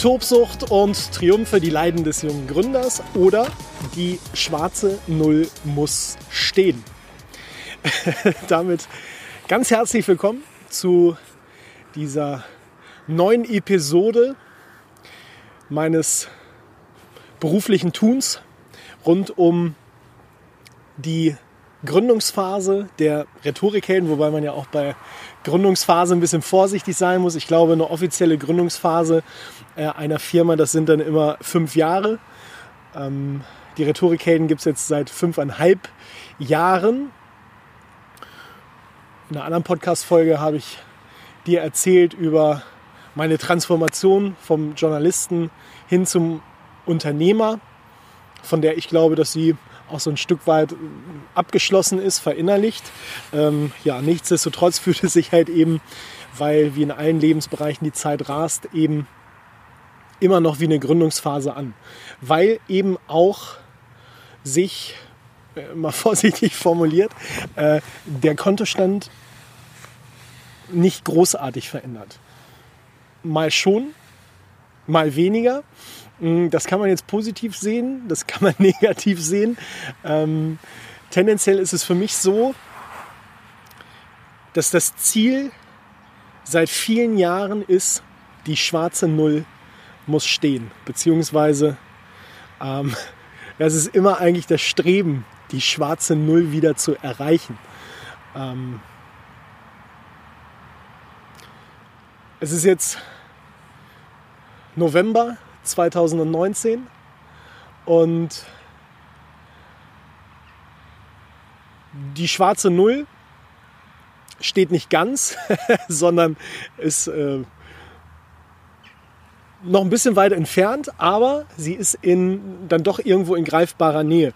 Tobsucht und Triumphe, die Leiden des jungen Gründers oder die schwarze Null muss stehen. Damit ganz herzlich willkommen zu dieser neuen Episode meines beruflichen Tuns rund um die Gründungsphase der Rhetorikhelden, wobei man ja auch bei Gründungsphase ein bisschen vorsichtig sein muss. Ich glaube, eine offizielle Gründungsphase äh, einer Firma, das sind dann immer fünf Jahre. Ähm, die Rhetorikhelden gibt es jetzt seit fünfeinhalb Jahren. In einer anderen Podcast-Folge habe ich dir erzählt über meine Transformation vom Journalisten hin zum Unternehmer, von der ich glaube, dass sie auch so ein Stück weit abgeschlossen ist, verinnerlicht. Ähm, ja, nichtsdestotrotz fühlt es sich halt eben, weil wie in allen Lebensbereichen die Zeit rast, eben immer noch wie eine Gründungsphase an. Weil eben auch sich, äh, mal vorsichtig formuliert, äh, der Kontostand nicht großartig verändert. Mal schon, mal weniger. Mm, das kann man jetzt positiv sehen, das kann man negativ sehen. Ähm, tendenziell ist es für mich so, dass das Ziel seit vielen Jahren ist, die schwarze Null muss stehen. Beziehungsweise ähm, das ist immer eigentlich das Streben, die schwarze Null wieder zu erreichen. Ähm, es ist jetzt November 2019 und die schwarze Null steht nicht ganz, sondern ist äh, noch ein bisschen weiter entfernt, aber sie ist in, dann doch irgendwo in greifbarer Nähe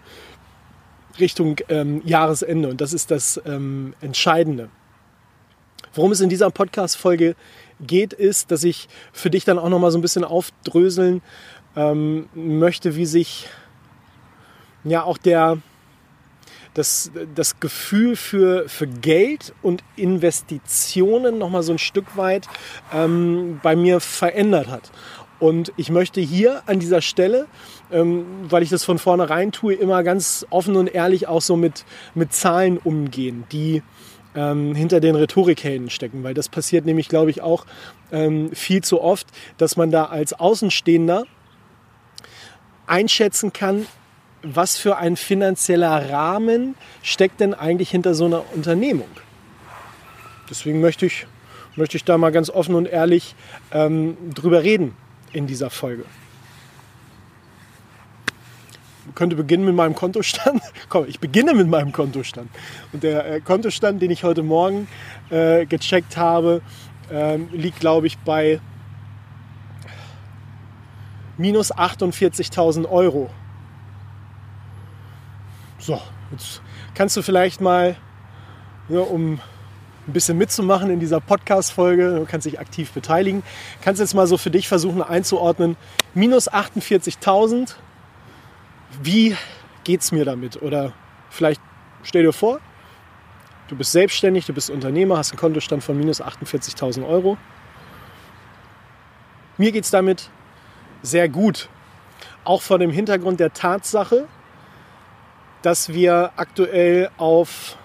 Richtung ähm, Jahresende und das ist das ähm, Entscheidende. Worum es in dieser Podcast-Folge geht, ist, dass ich für dich dann auch noch mal so ein bisschen aufdröseln ähm, möchte, wie sich ja auch der, das, das Gefühl für, für Geld und Investitionen noch mal so ein Stück weit ähm, bei mir verändert hat. Und ich möchte hier an dieser Stelle, ähm, weil ich das von vornherein tue, immer ganz offen und ehrlich auch so mit, mit Zahlen umgehen, die ähm, hinter den Rhetorikhelden stecken, weil das passiert nämlich, glaube ich, auch ähm, viel zu oft, dass man da als Außenstehender einschätzen kann, was für ein finanzieller Rahmen steckt denn eigentlich hinter so einer Unternehmung. Deswegen möchte ich, möchte ich da mal ganz offen und ehrlich ähm, drüber reden in dieser Folge könnte beginnen mit meinem Kontostand. Komm, ich beginne mit meinem Kontostand. Und der äh, Kontostand, den ich heute Morgen äh, gecheckt habe, äh, liegt, glaube ich, bei minus 48.000 Euro. So, jetzt kannst du vielleicht mal, ja, um ein bisschen mitzumachen in dieser Podcast-Folge, du kannst dich aktiv beteiligen, kannst jetzt mal so für dich versuchen einzuordnen, minus 48.000 wie geht es mir damit? Oder vielleicht stell dir vor, du bist selbstständig, du bist Unternehmer, hast einen Kontostand von minus 48.000 Euro. Mir geht es damit sehr gut. Auch vor dem Hintergrund der Tatsache, dass wir aktuell auf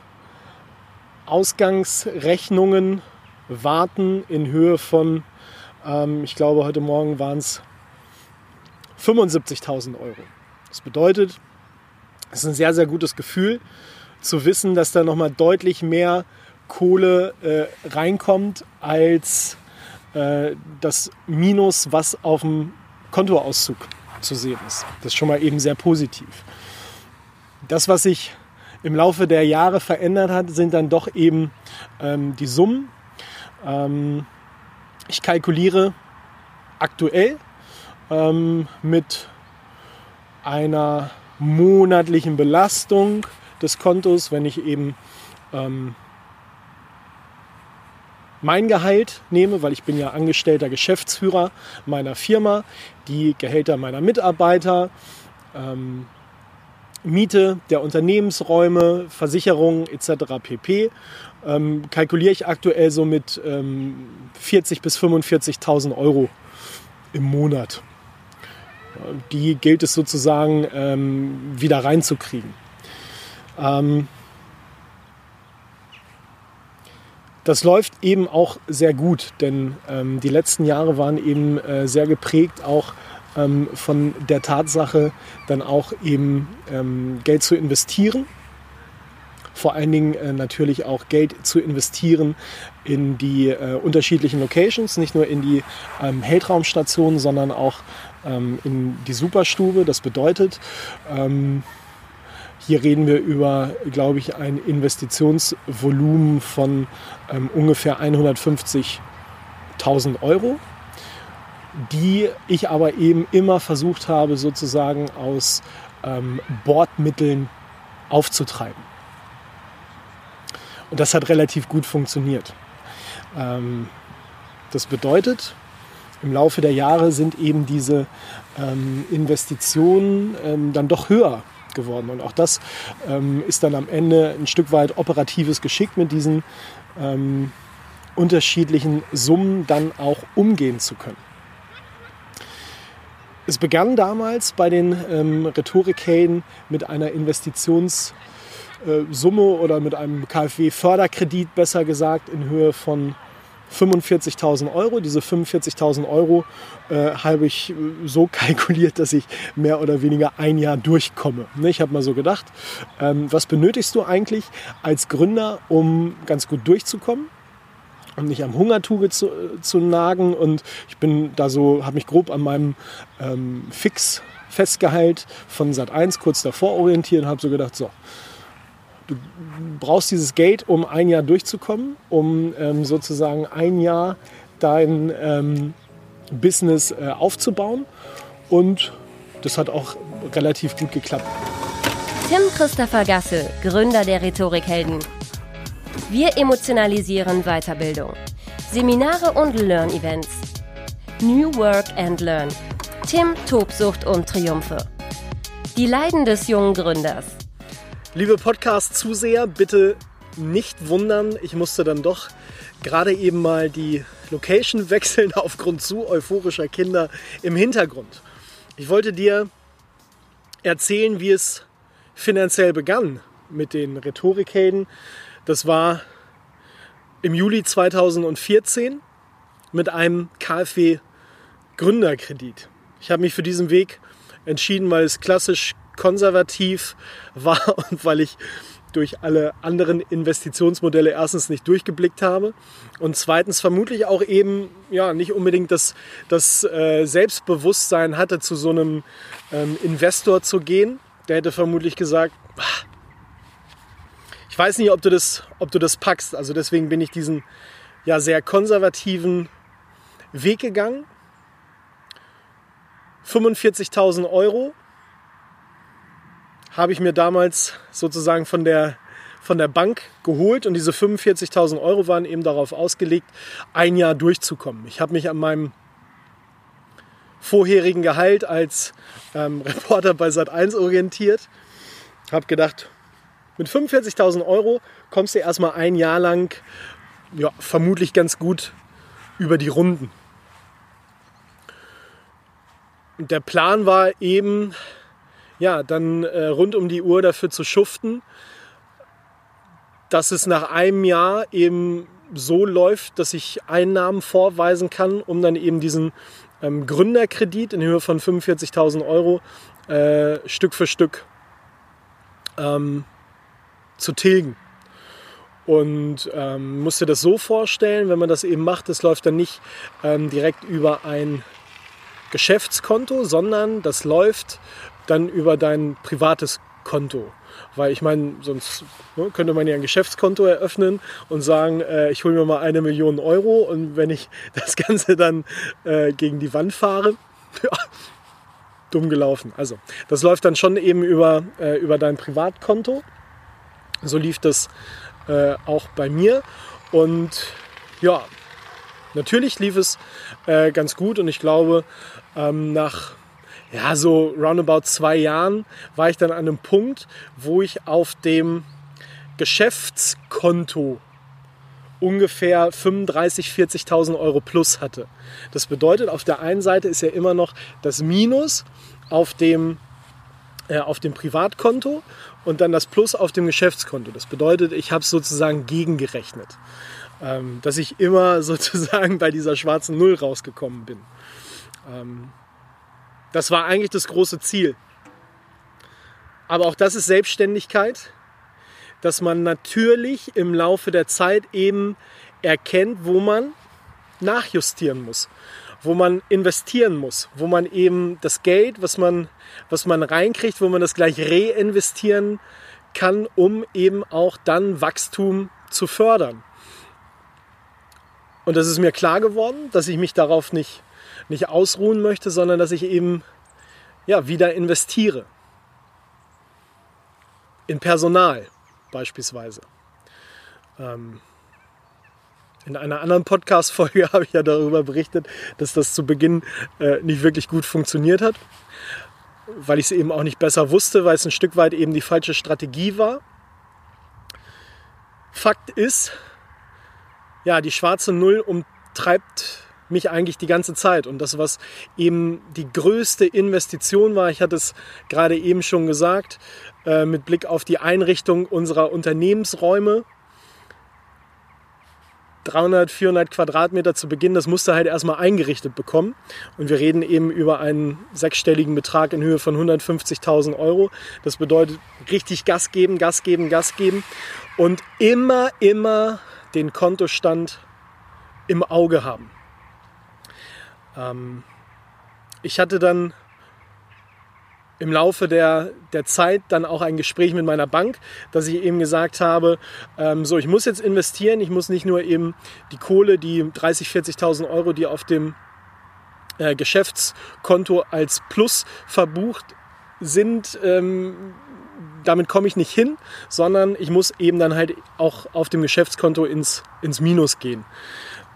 Ausgangsrechnungen warten in Höhe von, ähm, ich glaube, heute Morgen waren es 75.000 Euro. Das bedeutet, es ist ein sehr, sehr gutes Gefühl zu wissen, dass da nochmal deutlich mehr Kohle äh, reinkommt als äh, das Minus, was auf dem Kontoauszug zu sehen ist. Das ist schon mal eben sehr positiv. Das, was sich im Laufe der Jahre verändert hat, sind dann doch eben ähm, die Summen. Ähm, ich kalkuliere aktuell ähm, mit einer monatlichen Belastung des Kontos, wenn ich eben ähm, mein Gehalt nehme, weil ich bin ja angestellter Geschäftsführer meiner Firma, die Gehälter meiner Mitarbeiter, ähm, Miete der Unternehmensräume, Versicherungen etc. pp. Ähm, kalkuliere ich aktuell so mit ähm, 40.000 bis 45.000 Euro im Monat. Die gilt es sozusagen ähm, wieder reinzukriegen. Ähm, das läuft eben auch sehr gut, denn ähm, die letzten Jahre waren eben äh, sehr geprägt auch ähm, von der Tatsache, dann auch eben ähm, Geld zu investieren. Vor allen Dingen äh, natürlich auch Geld zu investieren in die äh, unterschiedlichen Locations, nicht nur in die ähm, Heldraumstationen, sondern auch ähm, in die Superstube. Das bedeutet, ähm, hier reden wir über, glaube ich, ein Investitionsvolumen von ähm, ungefähr 150.000 Euro, die ich aber eben immer versucht habe, sozusagen aus ähm, Bordmitteln aufzutreiben. Und das hat relativ gut funktioniert. Ähm, das bedeutet, im Laufe der Jahre sind eben diese ähm, Investitionen ähm, dann doch höher geworden. Und auch das ähm, ist dann am Ende ein Stück weit operatives Geschick mit diesen ähm, unterschiedlichen Summen dann auch umgehen zu können. Es begann damals bei den ähm, Rhetorikhelden mit einer Investitionssumme äh, oder mit einem KfW-Förderkredit, besser gesagt, in Höhe von 45.000 Euro. Diese 45.000 Euro äh, habe ich äh, so kalkuliert, dass ich mehr oder weniger ein Jahr durchkomme. Ne, ich habe mal so gedacht, ähm, was benötigst du eigentlich als Gründer, um ganz gut durchzukommen? um nicht am Hungertuge zu, äh, zu nagen. Und ich bin da so, habe mich grob an meinem ähm, Fix Festgehalt von Sat 1 kurz davor orientiert und habe so gedacht, so, du brauchst dieses Geld, um ein Jahr durchzukommen, um ähm, sozusagen ein Jahr dein ähm, Business äh, aufzubauen. Und das hat auch relativ gut geklappt. Tim Christopher Gasse, Gründer der Rhetorikhelden. Wir emotionalisieren Weiterbildung. Seminare und Learn-Events. New Work and Learn. Tim, Tobsucht und Triumphe. Die Leiden des jungen Gründers. Liebe Podcast-Zuseher, bitte nicht wundern. Ich musste dann doch gerade eben mal die Location wechseln aufgrund zu euphorischer Kinder im Hintergrund. Ich wollte dir erzählen, wie es finanziell begann mit den Rhetorikhelden. Das war im Juli 2014 mit einem KfW Gründerkredit. Ich habe mich für diesen Weg entschieden, weil es klassisch konservativ war und weil ich durch alle anderen Investitionsmodelle erstens nicht durchgeblickt habe und zweitens vermutlich auch eben ja nicht unbedingt das, das äh, Selbstbewusstsein hatte, zu so einem ähm, Investor zu gehen. Der hätte vermutlich gesagt, ich weiß nicht, ob du das, ob du das packst. Also deswegen bin ich diesen ja sehr konservativen Weg gegangen. 45.000 Euro habe ich mir damals sozusagen von der, von der Bank geholt und diese 45.000 Euro waren eben darauf ausgelegt, ein Jahr durchzukommen. Ich habe mich an meinem vorherigen Gehalt als ähm, Reporter bei Sat1 orientiert, habe gedacht, mit 45.000 Euro kommst du erstmal ein Jahr lang ja, vermutlich ganz gut über die Runden. Und der Plan war eben, ja, dann äh, rund um die Uhr dafür zu schuften, dass es nach einem Jahr eben so läuft, dass ich Einnahmen vorweisen kann, um dann eben diesen ähm, Gründerkredit in Höhe von 45.000 Euro äh, Stück für Stück ähm, zu tilgen. Und ähm, musste das so vorstellen, wenn man das eben macht, das läuft dann nicht ähm, direkt über ein Geschäftskonto, sondern das läuft dann über dein privates Konto. Weil ich meine, sonst ne, könnte man ja ein Geschäftskonto eröffnen und sagen, äh, ich hole mir mal eine Million Euro und wenn ich das Ganze dann äh, gegen die Wand fahre, ja, dumm gelaufen. Also, das läuft dann schon eben über, äh, über dein Privatkonto. So lief das äh, auch bei mir. Und ja, natürlich lief es äh, ganz gut und ich glaube, ähm, nach ja, so roundabout zwei Jahren war ich dann an einem Punkt, wo ich auf dem Geschäftskonto ungefähr 35.000, 40.000 Euro plus hatte. Das bedeutet, auf der einen Seite ist ja immer noch das Minus auf dem, äh, auf dem Privatkonto und dann das Plus auf dem Geschäftskonto. Das bedeutet, ich habe es sozusagen gegengerechnet, ähm, dass ich immer sozusagen bei dieser schwarzen Null rausgekommen bin. Ähm, das war eigentlich das große Ziel. Aber auch das ist Selbstständigkeit dass man natürlich im Laufe der Zeit eben erkennt, wo man nachjustieren muss, wo man investieren muss, wo man eben das Geld, was man, was man reinkriegt, wo man das gleich reinvestieren kann, um eben auch dann Wachstum zu fördern. Und das ist mir klar geworden, dass ich mich darauf nicht, nicht ausruhen möchte, sondern dass ich eben ja, wieder investiere. In Personal, beispielsweise. Ähm, in einer anderen Podcast-Folge habe ich ja darüber berichtet, dass das zu Beginn äh, nicht wirklich gut funktioniert hat, weil ich es eben auch nicht besser wusste, weil es ein Stück weit eben die falsche Strategie war. Fakt ist, ja, die schwarze Null umtreibt mich eigentlich die ganze Zeit. Und das, was eben die größte Investition war, ich hatte es gerade eben schon gesagt, äh, mit Blick auf die Einrichtung unserer Unternehmensräume. 300, 400 Quadratmeter zu Beginn, das musste halt erstmal eingerichtet bekommen. Und wir reden eben über einen sechsstelligen Betrag in Höhe von 150.000 Euro. Das bedeutet richtig Gas geben, Gas geben, Gas geben und immer, immer den Kontostand im Auge haben. Ähm, ich hatte dann im Laufe der, der Zeit dann auch ein Gespräch mit meiner Bank, dass ich eben gesagt habe, ähm, so, ich muss jetzt investieren, ich muss nicht nur eben die Kohle, die 30.000, 40.000 Euro, die auf dem äh, Geschäftskonto als Plus verbucht sind, ähm, damit komme ich nicht hin, sondern ich muss eben dann halt auch auf dem Geschäftskonto ins, ins Minus gehen.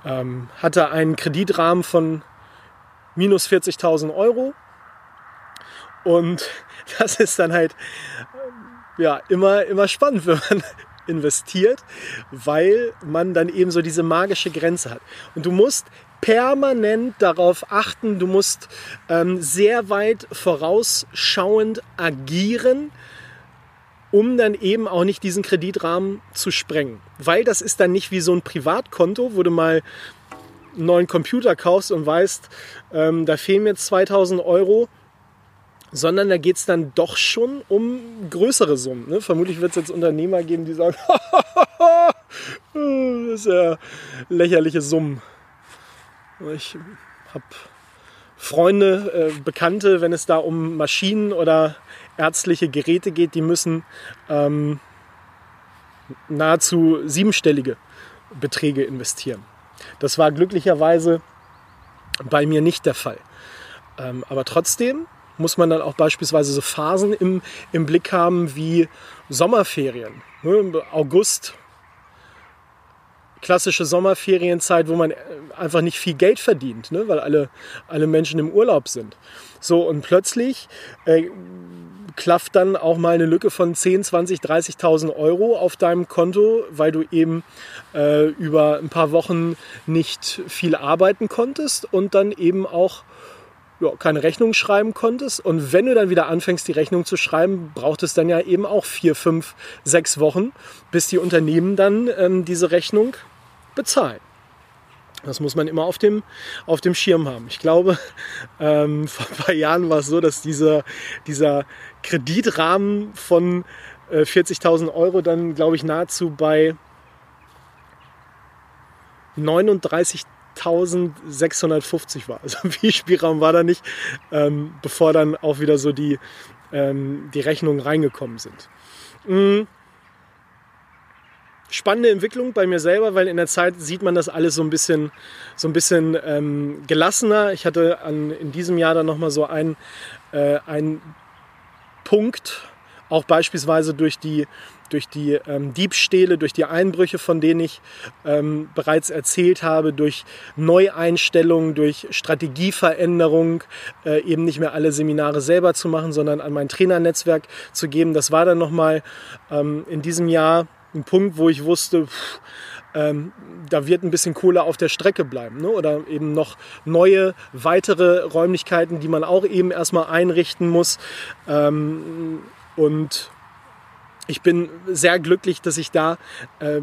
Ähm, hatte einen Kreditrahmen von minus 40.000 Euro. Und das ist dann halt ja, immer, immer spannend, wenn man investiert, weil man dann eben so diese magische Grenze hat. Und du musst permanent darauf achten, du musst ähm, sehr weit vorausschauend agieren, um dann eben auch nicht diesen Kreditrahmen zu sprengen. Weil das ist dann nicht wie so ein Privatkonto, wo du mal einen neuen Computer kaufst und weißt, ähm, da fehlen mir 2000 Euro, sondern da geht es dann doch schon um größere Summen. Ne? Vermutlich wird es jetzt Unternehmer geben, die sagen, das ist ja lächerliche Summen. Ich habe Freunde, äh, Bekannte, wenn es da um Maschinen oder ärztliche Geräte geht, die müssen ähm, nahezu siebenstellige Beträge investieren. Das war glücklicherweise bei mir nicht der Fall. Ähm, aber trotzdem muss man dann auch beispielsweise so Phasen im, im Blick haben wie Sommerferien. Ne? August, klassische Sommerferienzeit, wo man äh, einfach nicht viel Geld verdient, ne? weil alle, alle Menschen im Urlaub sind. So, und plötzlich äh, klafft dann auch mal eine Lücke von 10, 20, 30.000 Euro auf deinem Konto, weil du eben äh, über ein paar Wochen nicht viel arbeiten konntest und dann eben auch ja, keine Rechnung schreiben konntest. Und wenn du dann wieder anfängst, die Rechnung zu schreiben, braucht es dann ja eben auch vier, fünf, sechs Wochen, bis die Unternehmen dann ähm, diese Rechnung bezahlen. Das muss man immer auf dem, auf dem Schirm haben. Ich glaube, ähm, vor ein paar Jahren war es so, dass dieser, dieser Kreditrahmen von äh, 40.000 Euro dann, glaube ich, nahezu bei 39.650 war. Also viel Spielraum war da nicht, ähm, bevor dann auch wieder so die, ähm, die Rechnungen reingekommen sind. Mhm. Spannende Entwicklung bei mir selber, weil in der Zeit sieht man das alles so ein bisschen, so ein bisschen ähm, gelassener. Ich hatte an, in diesem Jahr dann nochmal so einen, äh, einen Punkt, auch beispielsweise durch die, durch die ähm, Diebstähle, durch die Einbrüche, von denen ich ähm, bereits erzählt habe, durch Neueinstellungen, durch Strategieveränderung, äh, eben nicht mehr alle Seminare selber zu machen, sondern an mein Trainernetzwerk zu geben. Das war dann nochmal ähm, in diesem Jahr ein Punkt, wo ich wusste, pff, ähm, da wird ein bisschen Kohle auf der Strecke bleiben. Ne? Oder eben noch neue, weitere Räumlichkeiten, die man auch eben erstmal einrichten muss. Ähm, und ich bin sehr glücklich, dass ich da äh,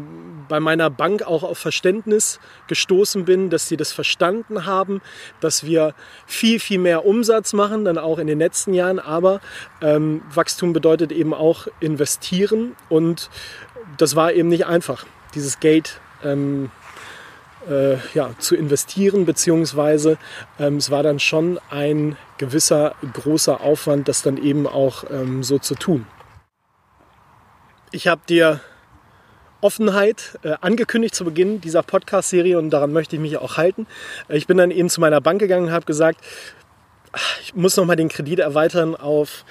bei meiner Bank auch auf Verständnis gestoßen bin, dass sie das verstanden haben, dass wir viel, viel mehr Umsatz machen, dann auch in den letzten Jahren. Aber ähm, Wachstum bedeutet eben auch investieren und das war eben nicht einfach, dieses Geld ähm, äh, ja, zu investieren, beziehungsweise ähm, es war dann schon ein gewisser großer Aufwand, das dann eben auch ähm, so zu tun. Ich habe dir Offenheit äh, angekündigt zu Beginn dieser Podcast-Serie und daran möchte ich mich auch halten. Äh, ich bin dann eben zu meiner Bank gegangen und habe gesagt, ich muss noch mal den Kredit erweitern auf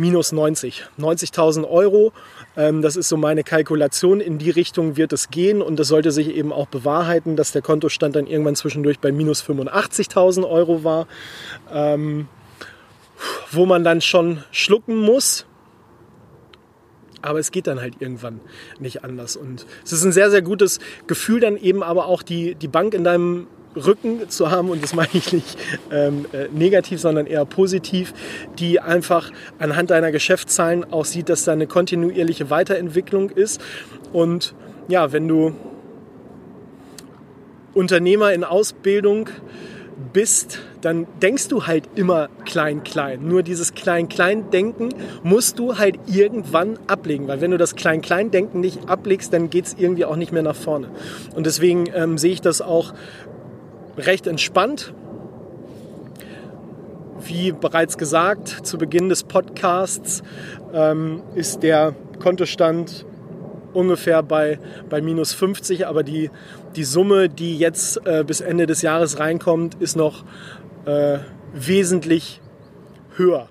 minus 90. 90.000 Euro. Ähm, das ist so meine Kalkulation. In die Richtung wird es gehen und das sollte sich eben auch bewahrheiten, dass der Kontostand dann irgendwann zwischendurch bei minus 85.000 Euro war. Ähm, wo man dann schon schlucken muss, aber es geht dann halt irgendwann nicht anders. Und es ist ein sehr, sehr gutes Gefühl, dann eben aber auch die, die Bank in deinem Rücken zu haben, und das meine ich nicht ähm, äh, negativ, sondern eher positiv, die einfach anhand deiner Geschäftszahlen auch sieht, dass da eine kontinuierliche Weiterentwicklung ist. Und ja, wenn du Unternehmer in Ausbildung bist, dann denkst du halt immer klein-klein. Nur dieses Klein-Klein-Denken musst du halt irgendwann ablegen, weil wenn du das Klein-Klein-Denken nicht ablegst, dann geht es irgendwie auch nicht mehr nach vorne. Und deswegen ähm, sehe ich das auch recht entspannt. Wie bereits gesagt, zu Beginn des Podcasts ähm, ist der Kontostand ungefähr bei, bei minus 50, aber die, die Summe, die jetzt äh, bis Ende des Jahres reinkommt, ist noch äh, wesentlich höher.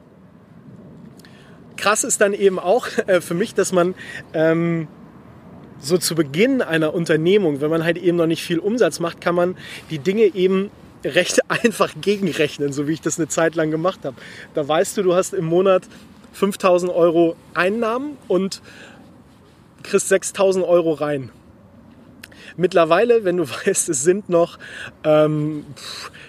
Krass ist dann eben auch äh, für mich, dass man ähm, so zu Beginn einer Unternehmung, wenn man halt eben noch nicht viel Umsatz macht, kann man die Dinge eben recht einfach gegenrechnen, so wie ich das eine Zeit lang gemacht habe. Da weißt du, du hast im Monat 5000 Euro Einnahmen und kriegst 6000 Euro rein. Mittlerweile, wenn du weißt, es sind noch, ähm,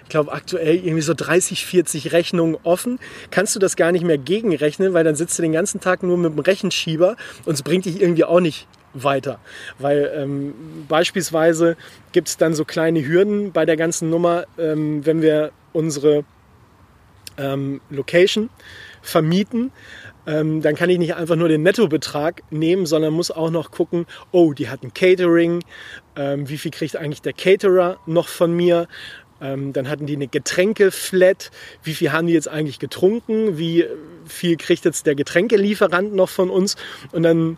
ich glaube aktuell irgendwie so 30, 40 Rechnungen offen, kannst du das gar nicht mehr gegenrechnen, weil dann sitzt du den ganzen Tag nur mit dem Rechenschieber und es bringt dich irgendwie auch nicht weiter. Weil ähm, beispielsweise gibt es dann so kleine Hürden bei der ganzen Nummer, ähm, wenn wir unsere ähm, Location vermieten ähm, dann kann ich nicht einfach nur den Nettobetrag nehmen, sondern muss auch noch gucken, oh, die hat ein Catering, ähm, wie viel kriegt eigentlich der Caterer noch von mir? Ähm, dann hatten die eine Getränkeflat, wie viel haben die jetzt eigentlich getrunken, wie viel kriegt jetzt der Getränkelieferant noch von uns und dann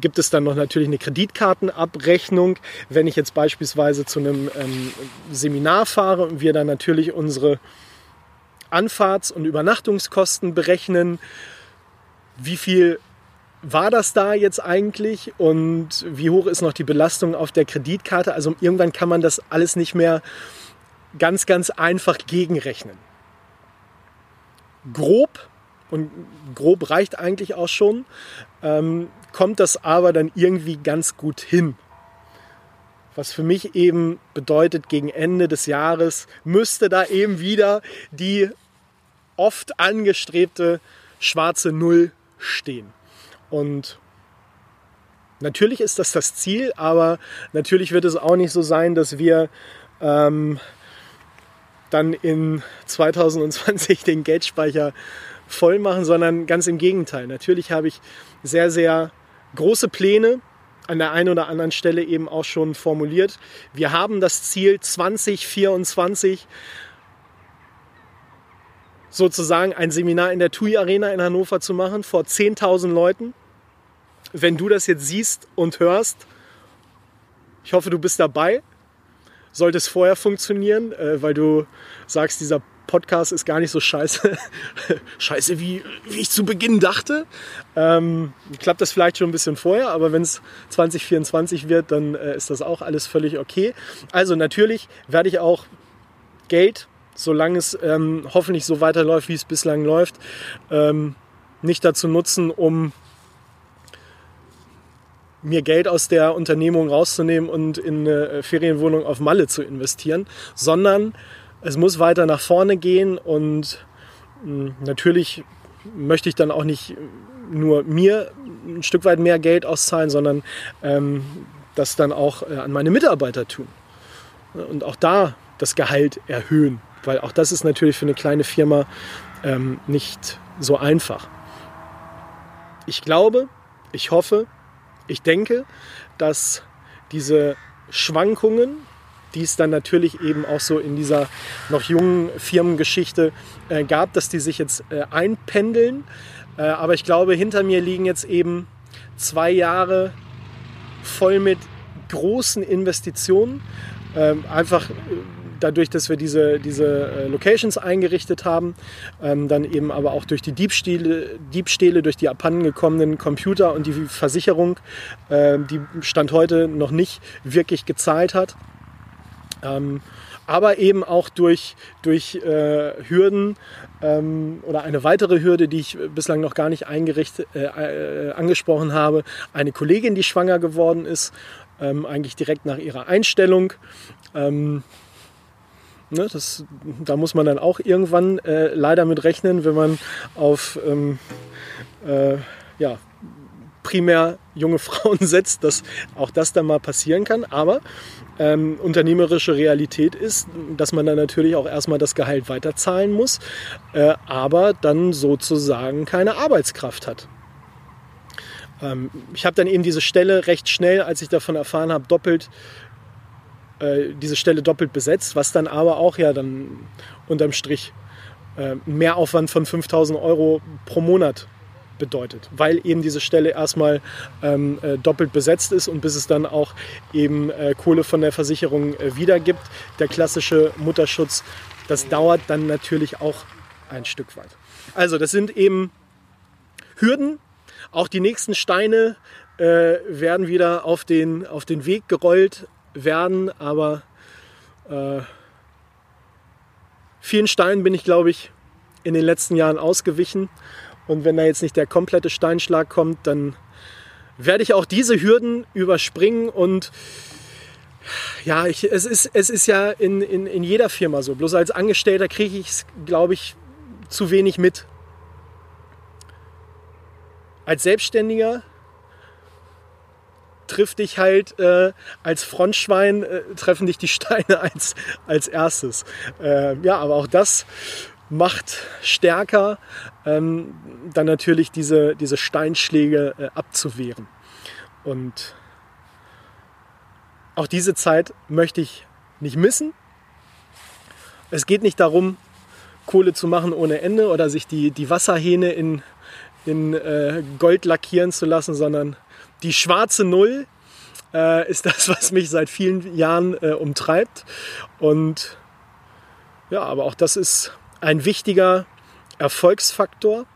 gibt es dann noch natürlich eine Kreditkartenabrechnung. Wenn ich jetzt beispielsweise zu einem ähm, Seminar fahre und wir dann natürlich unsere Anfahrts- und Übernachtungskosten berechnen, wie viel war das da jetzt eigentlich und wie hoch ist noch die Belastung auf der Kreditkarte? Also irgendwann kann man das alles nicht mehr ganz, ganz einfach gegenrechnen. Grob, und grob reicht eigentlich auch schon, ähm, kommt das aber dann irgendwie ganz gut hin. Was für mich eben bedeutet, gegen Ende des Jahres müsste da eben wieder die oft angestrebte schwarze Null stehen. Und natürlich ist das das Ziel, aber natürlich wird es auch nicht so sein, dass wir ähm, dann in 2020 den Geldspeicher voll machen, sondern ganz im Gegenteil. Natürlich habe ich sehr, sehr große Pläne an der einen oder anderen Stelle eben auch schon formuliert. Wir haben das Ziel 2024 sozusagen ein Seminar in der TUI Arena in Hannover zu machen vor 10.000 Leuten. Wenn du das jetzt siehst und hörst, Ich hoffe, du bist dabei. Sollte es vorher funktionieren, äh, weil du sagst, dieser Podcast ist gar nicht so scheiße, scheiße wie, wie ich zu Beginn dachte. Ähm, klappt das vielleicht schon ein bisschen vorher, aber wenn es 2024 wird, dann äh, ist das auch alles völlig okay. Also natürlich werde ich auch Geld, solange es ähm, hoffentlich so weiterläuft, wie es bislang läuft, ähm, nicht dazu nutzen, um mir Geld aus der Unternehmung rauszunehmen und in eine äh, Ferienwohnung auf Malle zu investieren, sondern es muss weiter nach vorne gehen und hm, natürlich möchte ich dann auch nicht nur mir ein Stück weit mehr Geld auszahlen, sondern ähm, das dann auch äh, an meine Mitarbeiter tun. Und auch da das Gehalt erhöhen, weil auch das ist natürlich für eine kleine Firma ähm, nicht so einfach. Ich glaube, ich hoffe, ich denke, dass diese Schwankungen, die es dann natürlich eben auch so in dieser noch jungen Firmengeschichte äh, gab, dass die sich jetzt äh, einpendeln. Äh, aber ich glaube, hinter mir liegen jetzt eben zwei Jahre voll mit großen Investitionen. Ähm, einfach äh, dadurch, dass wir diese, diese äh, Locations eingerichtet haben, ähm, dann eben aber auch durch die Diebstähle, Diebstähle durch die abhandengekommenen Computer und die Versicherung, äh, die Stand heute noch nicht wirklich gezahlt hat. Ähm, aber eben auch durch, durch äh, Hürden ähm, oder eine weitere Hürde, die ich bislang noch gar nicht eingerichtet, äh, äh, angesprochen habe, eine Kollegin, die schwanger geworden ist, ähm, eigentlich direkt nach ihrer Einstellung. Ähm, Ne, das, da muss man dann auch irgendwann äh, leider mit rechnen, wenn man auf ähm, äh, ja, primär junge Frauen setzt, dass auch das dann mal passieren kann. Aber ähm, unternehmerische Realität ist, dass man dann natürlich auch erstmal das Gehalt weiterzahlen muss, äh, aber dann sozusagen keine Arbeitskraft hat. Ähm, ich habe dann eben diese Stelle recht schnell, als ich davon erfahren habe, doppelt äh, diese Stelle doppelt besetzt, was dann aber auch ja dann unterm Strich äh, Mehraufwand von 5000 Euro pro Monat bedeutet, weil eben diese Stelle erstmal ähm, äh, doppelt besetzt ist und bis es dann auch eben äh, Kohle von der Versicherung äh, wiedergibt, der klassische Mutterschutz, das dauert dann natürlich auch ein Stück weit. Also das sind eben Hürden, auch die nächsten Steine äh, werden wieder auf den, auf den Weg gerollt, werden, aber äh, vielen Steinen bin ich, glaube ich, in den letzten Jahren ausgewichen. Und wenn da jetzt nicht der komplette Steinschlag kommt, dann werde ich auch diese Hürden überspringen und ja, ich, es, ist, es ist ja in, in, in jeder Firma so. Bloß als Angestellter kriege ich es, glaube ich, zu wenig mit. Als Selbstständiger trifft dich halt äh, als Frontschwein, äh, treffen dich die Steine als, als erstes. Äh, ja, aber auch das macht stärker, ähm, dann natürlich diese, diese Steinschläge äh, abzuwehren. Und auch diese Zeit möchte ich nicht missen. Es geht nicht darum, Kohle zu machen ohne Ende oder sich die, die Wasserhähne in, in äh, Gold lackieren zu lassen, sondern die schwarze Null äh, ist das, was mich seit vielen Jahren äh, umtreibt. Und ja, aber auch das ist ein wichtiger Erfolgsfaktor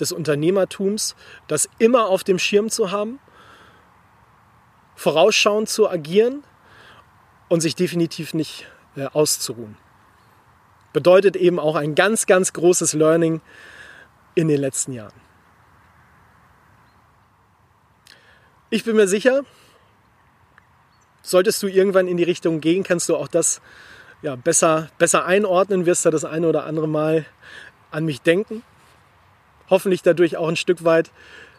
des Unternehmertums, das immer auf dem Schirm zu haben, vorausschauend zu agieren und sich definitiv nicht äh, auszuruhen. Bedeutet eben auch ein ganz, ganz großes Learning in den letzten Jahren. Ich bin mir sicher, solltest du irgendwann in die Richtung gehen, kannst du auch das ja, besser, besser einordnen, wirst du das eine oder andere Mal an mich denken. Hoffentlich dadurch auch ein Stück weit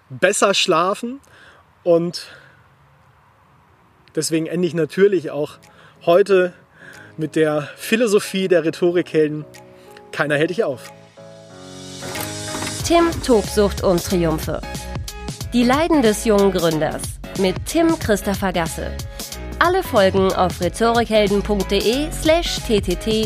besser schlafen und deswegen ende ich natürlich auch heute mit der Philosophie der Rhetorikhelden. Keiner hält dich auf. Tim Tobsucht und Triumphe. Die Leiden des jungen Gründers mit Tim Christopher Gasse. Alle Folgen auf rhetorikhelden.de slash ttt-podcast.